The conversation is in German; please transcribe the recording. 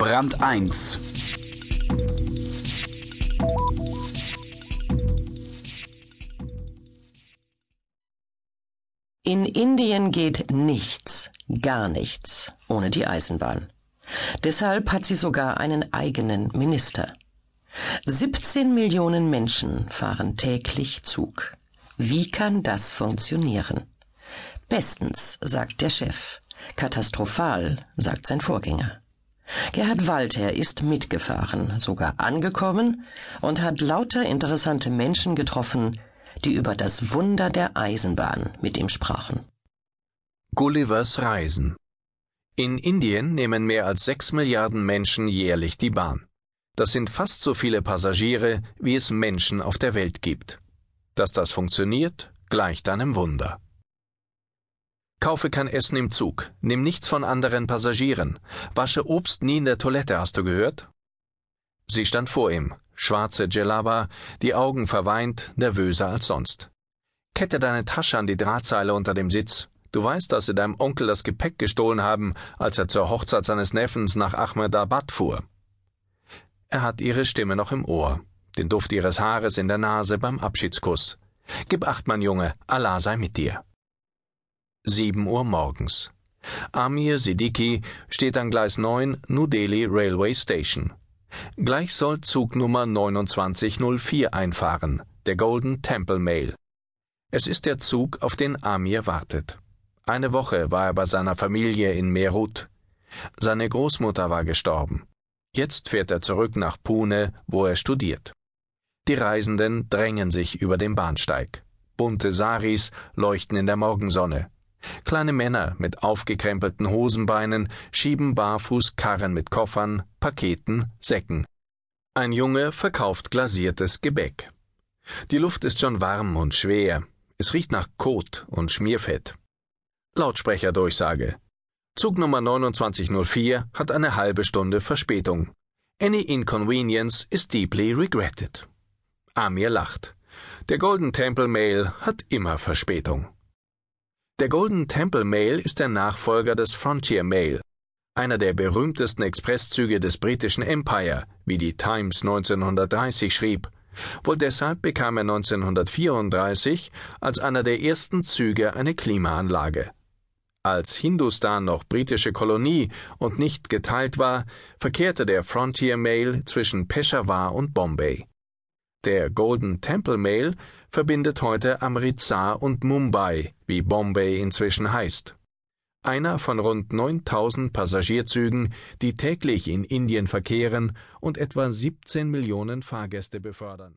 Brand 1 In Indien geht nichts, gar nichts ohne die Eisenbahn. Deshalb hat sie sogar einen eigenen Minister. 17 Millionen Menschen fahren täglich Zug. Wie kann das funktionieren? Bestens, sagt der Chef. Katastrophal, sagt sein Vorgänger. Gerhard Walter ist mitgefahren, sogar angekommen und hat lauter interessante Menschen getroffen, die über das Wunder der Eisenbahn mit ihm sprachen. Gullivers Reisen In Indien nehmen mehr als sechs Milliarden Menschen jährlich die Bahn. Das sind fast so viele Passagiere, wie es Menschen auf der Welt gibt. Dass das funktioniert, gleicht einem Wunder. Kaufe kein Essen im Zug, nimm nichts von anderen Passagieren, wasche Obst nie in der Toilette, hast du gehört? Sie stand vor ihm, schwarze Djellaba, die Augen verweint, nervöser als sonst. Kette deine Tasche an die Drahtseile unter dem Sitz. Du weißt, dass sie deinem Onkel das Gepäck gestohlen haben, als er zur Hochzeit seines Neffens nach Ahmedabad fuhr. Er hat ihre Stimme noch im Ohr, den Duft ihres Haares in der Nase beim Abschiedskuss. Gib acht, mein Junge, Allah sei mit dir. Sieben Uhr morgens. Amir Siddiqui steht an Gleis 9 New Delhi Railway Station. Gleich soll Zug Nummer 2904 einfahren, der Golden Temple Mail. Es ist der Zug, auf den Amir wartet. Eine Woche war er bei seiner Familie in Meerut. Seine Großmutter war gestorben. Jetzt fährt er zurück nach Pune, wo er studiert. Die Reisenden drängen sich über den Bahnsteig. Bunte Saris leuchten in der Morgensonne. Kleine Männer mit aufgekrempelten Hosenbeinen schieben barfuß Karren mit Koffern, Paketen, Säcken. Ein Junge verkauft glasiertes Gebäck. Die Luft ist schon warm und schwer. Es riecht nach Kot und Schmierfett. Lautsprecherdurchsage. Zug Nummer 2904 hat eine halbe Stunde Verspätung. Any inconvenience is deeply regretted. Amir lacht. Der Golden Temple Mail hat immer Verspätung. Der Golden Temple Mail ist der Nachfolger des Frontier Mail, einer der berühmtesten Expresszüge des britischen Empire, wie die Times 1930 schrieb. Wohl deshalb bekam er 1934 als einer der ersten Züge eine Klimaanlage. Als Hindustan noch britische Kolonie und nicht geteilt war, verkehrte der Frontier Mail zwischen Peshawar und Bombay. Der Golden Temple Mail verbindet heute Amritsar und Mumbai, wie Bombay inzwischen heißt. Einer von rund 9000 Passagierzügen, die täglich in Indien verkehren und etwa 17 Millionen Fahrgäste befördern.